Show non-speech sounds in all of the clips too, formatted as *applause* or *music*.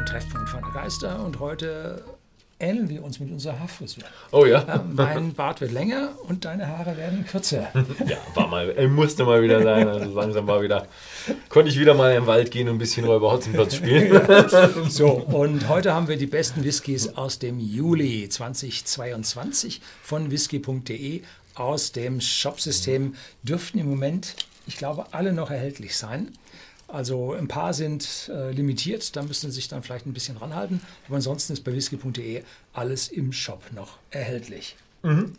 dem Treffpunkt von der Geister und heute ähneln wir uns mit unserer Haarfrisur. Oh ja. ja. Mein Bart wird länger und deine Haare werden kürzer. *laughs* ja, war mal, musste mal wieder sein. Also langsam war wieder, konnte ich wieder mal im Wald gehen und ein bisschen Räuber Hotzenplotz spielen. *laughs* so, und heute haben wir die besten Whiskys aus dem Juli 2022 von whisky.de aus dem Shopsystem. Dürften im Moment, ich glaube, alle noch erhältlich sein. Also ein paar sind äh, limitiert, da müssen Sie sich dann vielleicht ein bisschen ranhalten. Aber ansonsten ist bei whisky.de alles im Shop noch erhältlich. Mhm.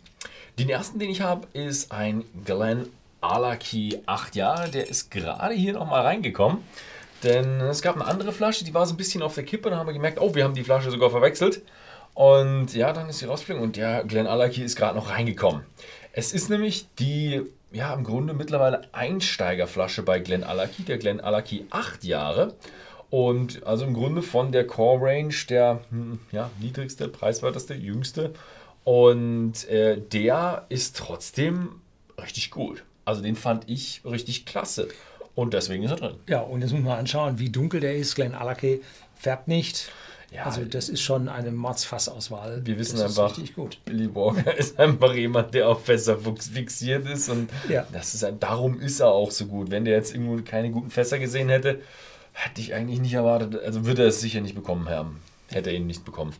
Den ersten, den ich habe, ist ein Glen Alaki 8 Jahre. Der ist gerade hier nochmal reingekommen. Denn es gab eine andere Flasche, die war so ein bisschen auf der Kippe. Dann haben wir gemerkt, oh, wir haben die Flasche sogar verwechselt. Und ja, dann ist sie rausgeflogen und der Glen Alaki ist gerade noch reingekommen. Es ist nämlich die ja, im Grunde mittlerweile Einsteigerflasche bei Glen Alaki, der Glen Alaki 8 Jahre. Und also im Grunde von der Core Range der hm, ja, niedrigste, preiswerteste, jüngste. Und äh, der ist trotzdem richtig gut. Also den fand ich richtig klasse. Und deswegen ist er drin. Ja, und jetzt muss man anschauen, wie dunkel der ist. Glen Alaki färbt nicht. Ja, also das ist schon eine Mordsfassauswahl. Wir wissen das einfach, Billy Walker *laughs* ist einfach jemand, der auf Fässer fixiert ist und ja. das ist, darum ist er auch so gut. Wenn der jetzt irgendwo keine guten Fässer gesehen hätte, hätte ich eigentlich nicht erwartet, also würde er es sicher nicht bekommen haben. Hätte er ihn nicht bekommen.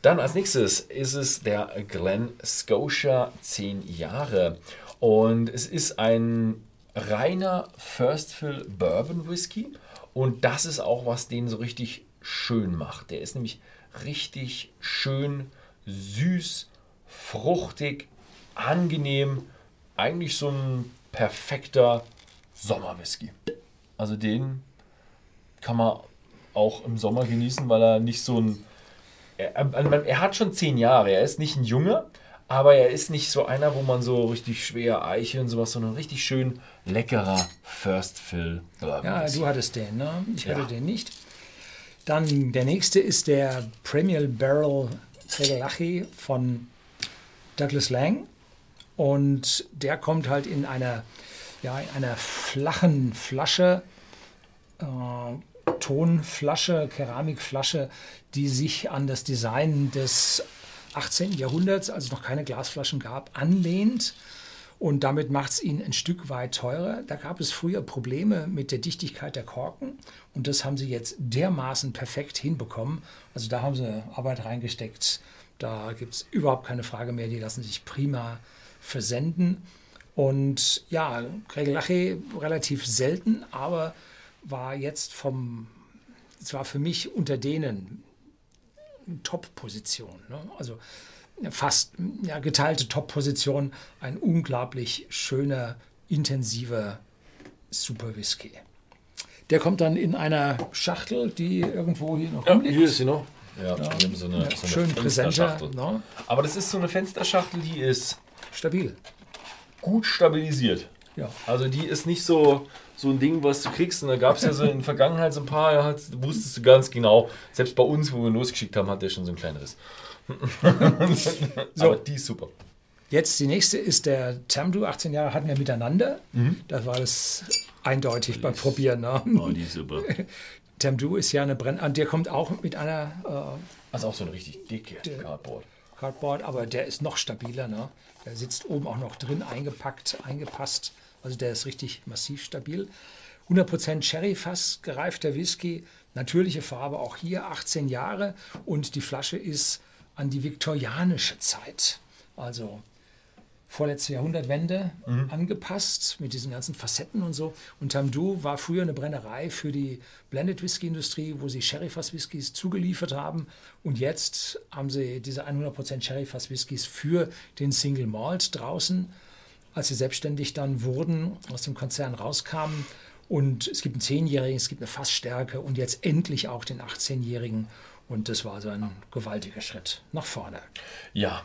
Dann als nächstes ist es der Glen Scotia 10 Jahre und es ist ein reiner First Fill Bourbon Whisky und das ist auch was den so richtig schön macht. Der ist nämlich richtig schön, süß, fruchtig, angenehm. Eigentlich so ein perfekter Sommerwhisky. Also den kann man auch im Sommer genießen, weil er nicht so ein... Er, er, hat schon zehn Jahre, er ist nicht ein Junge, aber er ist nicht so einer, wo man so richtig schwer Eiche und sowas, sondern richtig schön leckerer First Fill. Ja, du hattest den, ne? Ich hatte ja. den nicht. Dann der nächste ist der Premier Barrel Tregelachi von Douglas Lang. Und der kommt halt in einer, ja, in einer flachen Flasche, äh, Tonflasche, Keramikflasche, die sich an das Design des 18. Jahrhunderts, als es noch keine Glasflaschen gab, anlehnt. Und damit macht es ihn ein Stück weit teurer. Da gab es früher Probleme mit der Dichtigkeit der Korken und das haben sie jetzt dermaßen perfekt hinbekommen. Also da haben sie Arbeit reingesteckt. Da gibt es überhaupt keine Frage mehr. Die lassen sich prima versenden. Und ja, Gregelache relativ selten, aber war jetzt vom, es war für mich unter denen Top-Position. Ne? Also fast ja, geteilte Top-Position, ein unglaublich schöner, intensiver Super Whisky. Der kommt dann in einer Schachtel, die irgendwo hier noch ja, rumliegt. Hier ist sie noch. Ja, ja. so eine, ja, so eine schön präsenter. No? Aber das ist so eine Fensterschachtel, die ist stabil. Gut stabilisiert. Ja. Also die ist nicht so, so ein Ding, was du kriegst. Und da gab es ja so in der Vergangenheit so ein paar, ja, wusstest du ganz genau, selbst bei uns, wo wir losgeschickt haben, hat der schon so ein kleineres. *laughs* so. Aber die ist super. Jetzt die nächste ist der Tamdu, 18 Jahre hatten wir miteinander. Mhm. Das war das eindeutig beim Probieren. Ne? Oh, die ist super. *laughs* Tamdu ist ja eine Brenn... Der kommt auch mit einer... Äh, also auch so eine richtig dicke Cardboard. Cardboard, aber der ist noch stabiler. Ne? Der sitzt oben auch noch drin, eingepackt, eingepasst. Also der ist richtig massiv stabil. 100% Sherry-Fass, gereifter Whisky, natürliche Farbe, auch hier 18 Jahre. Und die Flasche ist an die viktorianische Zeit, also vorletzte Jahrhundertwende, mhm. angepasst mit diesen ganzen Facetten und so. Und Tamdu war früher eine Brennerei für die Blended Whisky Industrie, wo sie Sherryfass Whiskys zugeliefert haben. Und jetzt haben sie diese 100% Sherryfass Whiskys für den Single Malt draußen, als sie selbstständig dann wurden, aus dem Konzern rauskamen. Und es gibt einen 10-Jährigen, es gibt eine Fassstärke und jetzt endlich auch den 18-Jährigen. Und das war so ein gewaltiger Schritt nach vorne. Ja,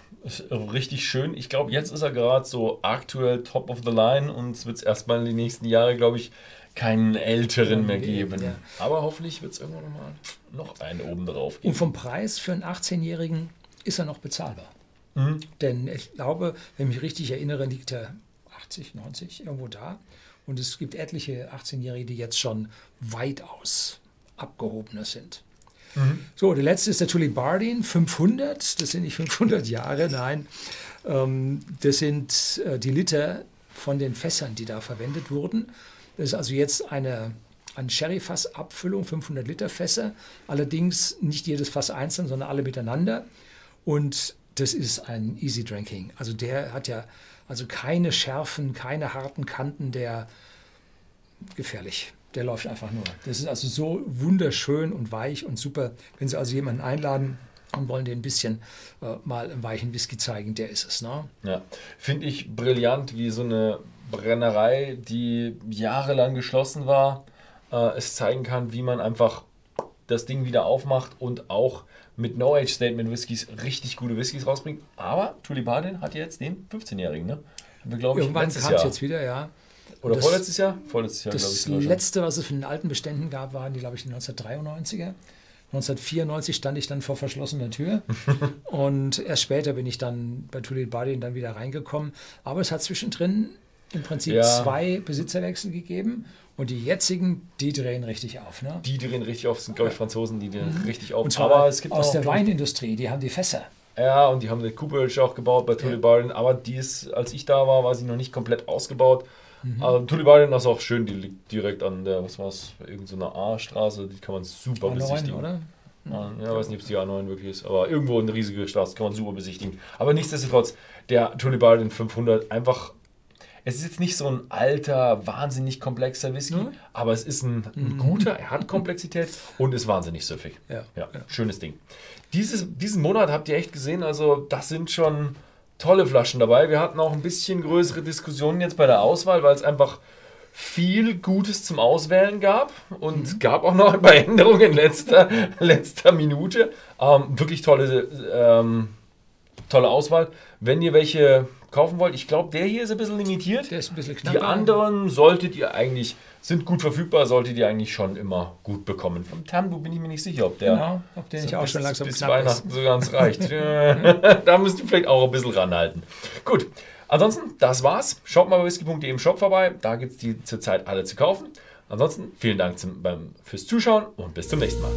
richtig schön. Ich glaube, jetzt ist er gerade so aktuell top of the line und es wird es erstmal in den nächsten Jahren, glaube ich, keinen älteren mehr geben. Ja. Aber hoffentlich wird es irgendwann nochmal noch einen oben drauf geben. Und vom Preis für einen 18-Jährigen ist er noch bezahlbar. Mhm. Denn ich glaube, wenn ich mich richtig erinnere, liegt er 80, 90 irgendwo da. Und es gibt etliche 18-Jährige, die jetzt schon weitaus abgehobener sind. Mhm. So, der letzte ist der Tulibardin 500. Das sind nicht 500 Jahre, nein. Ähm, das sind äh, die Liter von den Fässern, die da verwendet wurden. Das ist also jetzt eine, eine Sherry-Fass-Abfüllung, 500 Liter Fässer. Allerdings nicht jedes Fass einzeln, sondern alle miteinander. Und das ist ein Easy Drinking. Also der hat ja also keine Schärfen, keine harten Kanten, der gefährlich. Der läuft einfach nur. Das ist also so wunderschön und weich und super. Wenn Sie also jemanden einladen, und wollen dir ein bisschen äh, mal einen weichen Whisky zeigen, der ist es. Ne? Ja, finde ich brillant, wie so eine Brennerei, die jahrelang geschlossen war, äh, es zeigen kann, wie man einfach das Ding wieder aufmacht und auch mit No-Age-Statement Whiskys richtig gute Whiskys rausbringt. Aber Tulipardin hat jetzt den 15-Jährigen, ne? Wir, glaube ich, Irgendwann kam es jetzt wieder, ja. Oder das, vorletztes Jahr? Vorletztes Jahr, Das ich, letzte, was es von den alten Beständen gab, waren die, glaube ich, die 1993er. 1994 stand ich dann vor verschlossener Tür *laughs* und erst später bin ich dann bei Tulipardin dann wieder reingekommen. Aber es hat zwischendrin im Prinzip ja. zwei Besitzerwechsel gegeben und die jetzigen, die drehen richtig auf. Ne? Die drehen richtig auf, sind glaube ich Franzosen, die drehen mhm. richtig auf. Und zwar aber es gibt aus der Weinindustrie, die haben die Fässer. Ja, und die haben eine Cooperage auch gebaut bei Tulipardin, ja. aber die ist, als ich da war, war sie noch nicht komplett ausgebaut. Mhm. Aber Tulipardin ist auch schön, die liegt direkt an der, was war es, irgendeiner A-Straße, die kann man super A9, besichtigen. oder? Ja, ja, weiß nicht, ob es die A9 wirklich ist, aber irgendwo eine riesige Straße kann man super besichtigen. Aber nichtsdestotrotz, der Tulipardin 500 einfach es ist jetzt nicht so ein alter, wahnsinnig komplexer Whisky, mhm. aber es ist ein, ein, mhm. guter, er hat Komplexität und ist wahnsinnig süffig. Ja. ja, ja. Schönes Ding. Dieses, diesen Monat habt ihr echt gesehen, also das sind schon tolle Flaschen dabei. Wir hatten auch ein bisschen größere Diskussionen jetzt bei der Auswahl, weil es einfach viel Gutes zum Auswählen gab und mhm. gab auch noch ein paar Änderungen in letzter, *laughs* letzter Minute. Ähm, wirklich tolle, ähm, tolle Auswahl. Wenn ihr welche kaufen wollt, ich glaube, der hier ist ein bisschen limitiert. Der ist ein bisschen knapper. Die anderen solltet ihr eigentlich, sind gut verfügbar, solltet ihr eigentlich schon immer gut bekommen. Vom Tambu bin ich mir nicht sicher, ob der, genau, ob der nicht auch bis, schon langsam bis Weihnachten ist. so ganz reicht. *laughs* da müsst ihr vielleicht auch ein bisschen ranhalten. Gut, ansonsten, das war's. Schaut mal bei whisky.de im Shop vorbei. Da gibt es die zurzeit alle zu kaufen. Ansonsten vielen Dank zum, beim, fürs Zuschauen und bis zum nächsten Mal.